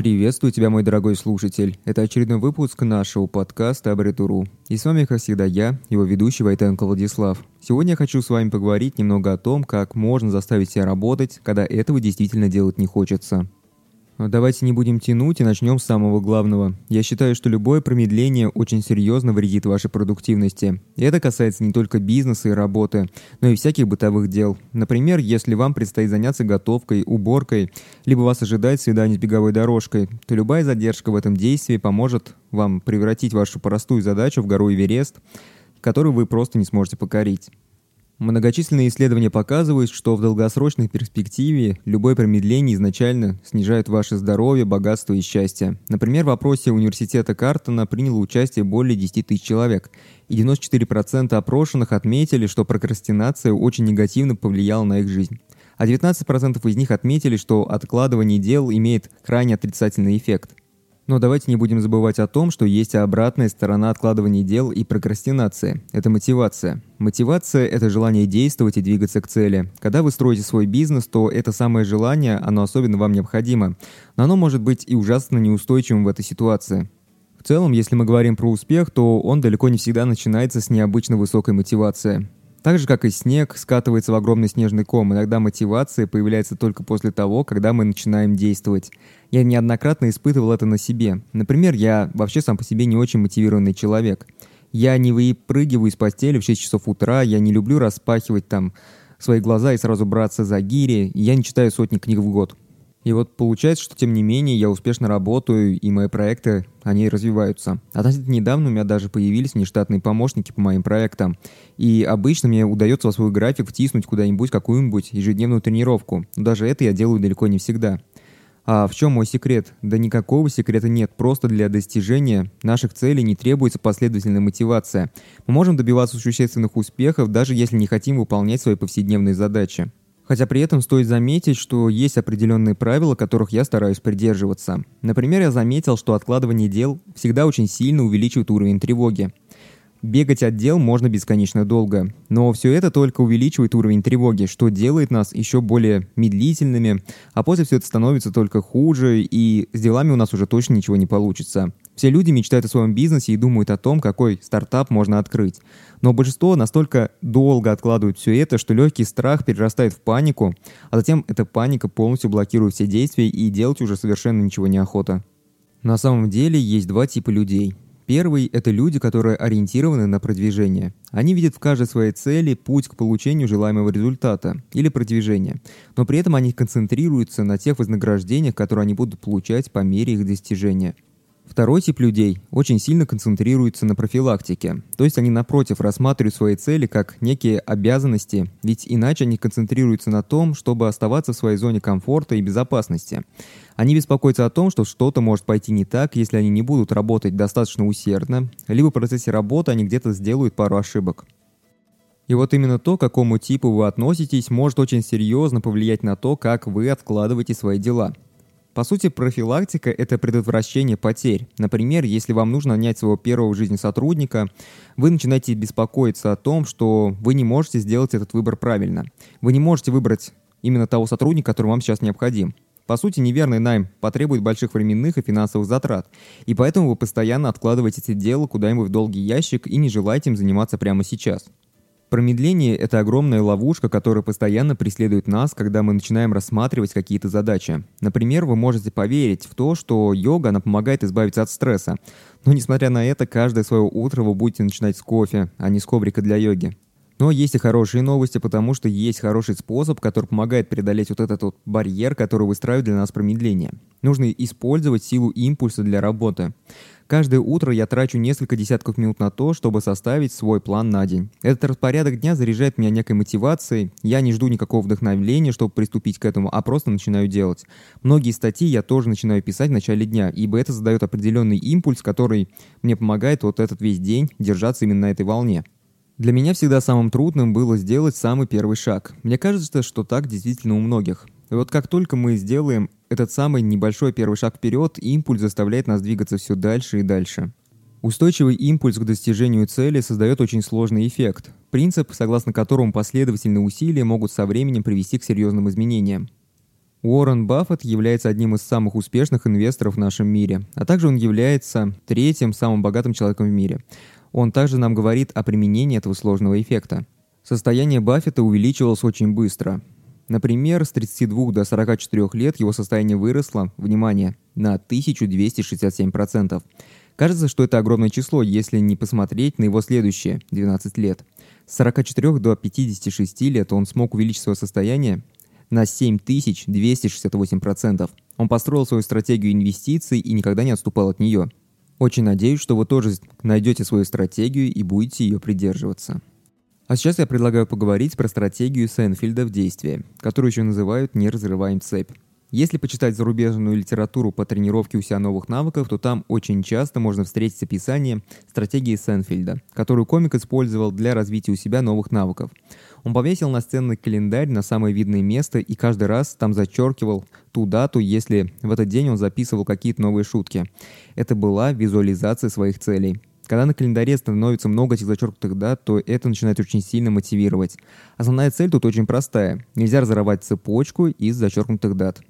Приветствую тебя, мой дорогой слушатель. Это очередной выпуск нашего подкаста Абритуру. И с вами, как всегда, я, его ведущий Войтенко Владислав. Сегодня я хочу с вами поговорить немного о том, как можно заставить себя работать, когда этого действительно делать не хочется. Давайте не будем тянуть и начнем с самого главного. Я считаю, что любое промедление очень серьезно вредит вашей продуктивности. И это касается не только бизнеса и работы, но и всяких бытовых дел. Например, если вам предстоит заняться готовкой, уборкой, либо вас ожидает свидание с беговой дорожкой, то любая задержка в этом действии поможет вам превратить вашу простую задачу в гору Эверест, которую вы просто не сможете покорить. Многочисленные исследования показывают, что в долгосрочной перспективе любое промедление изначально снижает ваше здоровье, богатство и счастье. Например, в опросе университета Картона приняло участие более 10 тысяч человек, и 94% опрошенных отметили, что прокрастинация очень негативно повлияла на их жизнь. А 19% из них отметили, что откладывание дел имеет крайне отрицательный эффект. Но давайте не будем забывать о том, что есть обратная сторона откладывания дел и прокрастинации. Это мотивация. Мотивация – это желание действовать и двигаться к цели. Когда вы строите свой бизнес, то это самое желание, оно особенно вам необходимо. Но оно может быть и ужасно неустойчивым в этой ситуации. В целом, если мы говорим про успех, то он далеко не всегда начинается с необычно высокой мотивации. Так же, как и снег, скатывается в огромный снежный ком. Иногда мотивация появляется только после того, когда мы начинаем действовать. Я неоднократно испытывал это на себе. Например, я вообще сам по себе не очень мотивированный человек. Я не выпрыгиваю из постели в 6 часов утра, я не люблю распахивать там свои глаза и сразу браться за гири, я не читаю сотни книг в год. И вот получается, что тем не менее я успешно работаю, и мои проекты, они развиваются. Относительно недавно у меня даже появились нештатные помощники по моим проектам. И обычно мне удается в свой график втиснуть куда-нибудь какую-нибудь ежедневную тренировку. Но даже это я делаю далеко не всегда. А в чем мой секрет? Да никакого секрета нет. Просто для достижения наших целей не требуется последовательная мотивация. Мы можем добиваться существенных успехов, даже если не хотим выполнять свои повседневные задачи. Хотя при этом стоит заметить, что есть определенные правила, которых я стараюсь придерживаться. Например, я заметил, что откладывание дел всегда очень сильно увеличивает уровень тревоги. Бегать от дел можно бесконечно долго, но все это только увеличивает уровень тревоги, что делает нас еще более медлительными, а после все это становится только хуже, и с делами у нас уже точно ничего не получится. Все люди мечтают о своем бизнесе и думают о том, какой стартап можно открыть. Но большинство настолько долго откладывают все это, что легкий страх перерастает в панику, а затем эта паника полностью блокирует все действия и делать уже совершенно ничего не охота. На самом деле есть два типа людей. Первый – это люди, которые ориентированы на продвижение. Они видят в каждой своей цели путь к получению желаемого результата или продвижения, но при этом они концентрируются на тех вознаграждениях, которые они будут получать по мере их достижения – Второй тип людей очень сильно концентрируется на профилактике, то есть они напротив рассматривают свои цели как некие обязанности, ведь иначе они концентрируются на том, чтобы оставаться в своей зоне комфорта и безопасности. Они беспокоятся о том, что что-то может пойти не так, если они не будут работать достаточно усердно, либо в процессе работы они где-то сделают пару ошибок. И вот именно то, к какому типу вы относитесь, может очень серьезно повлиять на то, как вы откладываете свои дела – по сути, профилактика – это предотвращение потерь. Например, если вам нужно нанять своего первого в жизни сотрудника, вы начинаете беспокоиться о том, что вы не можете сделать этот выбор правильно. Вы не можете выбрать именно того сотрудника, который вам сейчас необходим. По сути, неверный найм потребует больших временных и финансовых затрат, и поэтому вы постоянно откладываете эти дела куда-нибудь в долгий ящик и не желаете им заниматься прямо сейчас. Промедление – это огромная ловушка, которая постоянно преследует нас, когда мы начинаем рассматривать какие-то задачи. Например, вы можете поверить в то, что йога, она помогает избавиться от стресса. Но несмотря на это, каждое свое утро вы будете начинать с кофе, а не с коврика для йоги. Но есть и хорошие новости, потому что есть хороший способ, который помогает преодолеть вот этот вот барьер, который выстраивает для нас промедление. Нужно использовать силу импульса для работы. Каждое утро я трачу несколько десятков минут на то, чтобы составить свой план на день. Этот распорядок дня заряжает меня некой мотивацией, я не жду никакого вдохновения, чтобы приступить к этому, а просто начинаю делать. Многие статьи я тоже начинаю писать в начале дня, ибо это задает определенный импульс, который мне помогает вот этот весь день держаться именно на этой волне. Для меня всегда самым трудным было сделать самый первый шаг. Мне кажется, что так действительно у многих. И вот как только мы сделаем этот самый небольшой первый шаг вперед, импульс заставляет нас двигаться все дальше и дальше. Устойчивый импульс к достижению цели создает очень сложный эффект. Принцип, согласно которому последовательные усилия могут со временем привести к серьезным изменениям. Уоррен Баффет является одним из самых успешных инвесторов в нашем мире, а также он является третьим самым богатым человеком в мире. Он также нам говорит о применении этого сложного эффекта. Состояние Баффета увеличивалось очень быстро. Например, с 32 до 44 лет его состояние выросло, внимание, на 1267%. Кажется, что это огромное число, если не посмотреть на его следующие 12 лет. С 44 до 56 лет он смог увеличить свое состояние на 7268%. Он построил свою стратегию инвестиций и никогда не отступал от нее. Очень надеюсь, что вы тоже найдете свою стратегию и будете ее придерживаться. А сейчас я предлагаю поговорить про стратегию Сенфилда в действии, которую еще называют «не разрываем цепь». Если почитать зарубежную литературу по тренировке у себя новых навыков, то там очень часто можно встретить описание стратегии Сенфилда, которую комик использовал для развития у себя новых навыков. Он повесил на сценный календарь на самое видное место и каждый раз там зачеркивал ту дату, если в этот день он записывал какие-то новые шутки. Это была визуализация своих целей. Когда на календаре становится много этих зачеркнутых дат, то это начинает очень сильно мотивировать. Основная цель тут очень простая. Нельзя разорвать цепочку из зачеркнутых дат.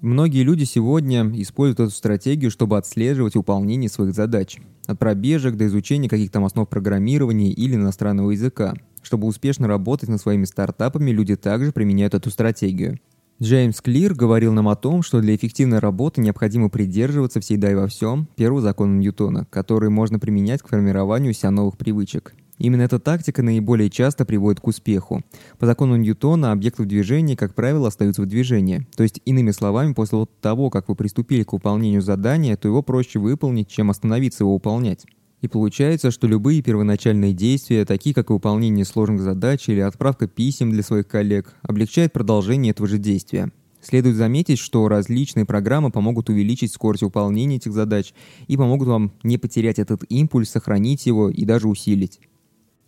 Многие люди сегодня используют эту стратегию, чтобы отслеживать выполнение своих задач. От пробежек до изучения каких-то основ программирования или иностранного языка. Чтобы успешно работать над своими стартапами, люди также применяют эту стратегию. Джеймс Клир говорил нам о том, что для эффективной работы необходимо придерживаться всегда и во всем первого закона Ньютона, который можно применять к формированию себя новых привычек. Именно эта тактика наиболее часто приводит к успеху. По закону Ньютона объекты в движении, как правило, остаются в движении. То есть, иными словами, после того, как вы приступили к выполнению задания, то его проще выполнить, чем остановиться его выполнять. И получается, что любые первоначальные действия, такие как выполнение сложных задач или отправка писем для своих коллег, облегчают продолжение этого же действия. Следует заметить, что различные программы помогут увеличить скорость выполнения этих задач и помогут вам не потерять этот импульс, сохранить его и даже усилить.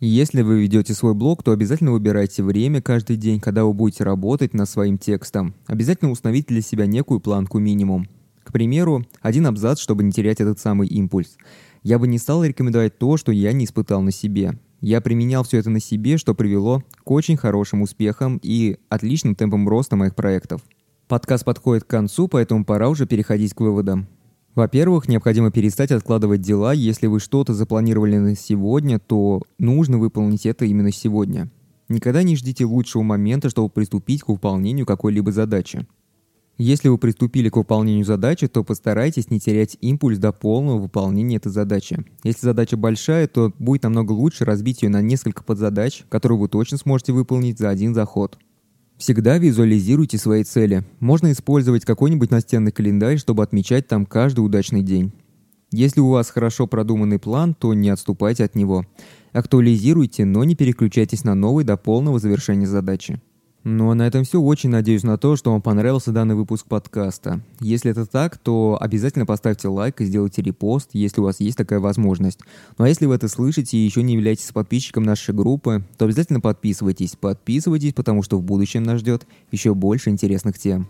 Если вы ведете свой блог, то обязательно выбирайте время каждый день, когда вы будете работать над своим текстом. Обязательно установите для себя некую планку минимум. К примеру, один абзац, чтобы не терять этот самый импульс. Я бы не стал рекомендовать то, что я не испытал на себе. Я применял все это на себе, что привело к очень хорошим успехам и отличным темпам роста моих проектов. Подкаст подходит к концу, поэтому пора уже переходить к выводам. Во-первых, необходимо перестать откладывать дела. Если вы что-то запланировали на сегодня, то нужно выполнить это именно сегодня. Никогда не ждите лучшего момента, чтобы приступить к выполнению какой-либо задачи. Если вы приступили к выполнению задачи, то постарайтесь не терять импульс до полного выполнения этой задачи. Если задача большая, то будет намного лучше разбить ее на несколько подзадач, которые вы точно сможете выполнить за один заход. Всегда визуализируйте свои цели. Можно использовать какой-нибудь настенный календарь, чтобы отмечать там каждый удачный день. Если у вас хорошо продуманный план, то не отступайте от него. Актуализируйте, но не переключайтесь на новый до полного завершения задачи. Ну а на этом все. Очень надеюсь на то, что вам понравился данный выпуск подкаста. Если это так, то обязательно поставьте лайк и сделайте репост, если у вас есть такая возможность. Ну а если вы это слышите и еще не являетесь подписчиком нашей группы, то обязательно подписывайтесь. Подписывайтесь, потому что в будущем нас ждет еще больше интересных тем.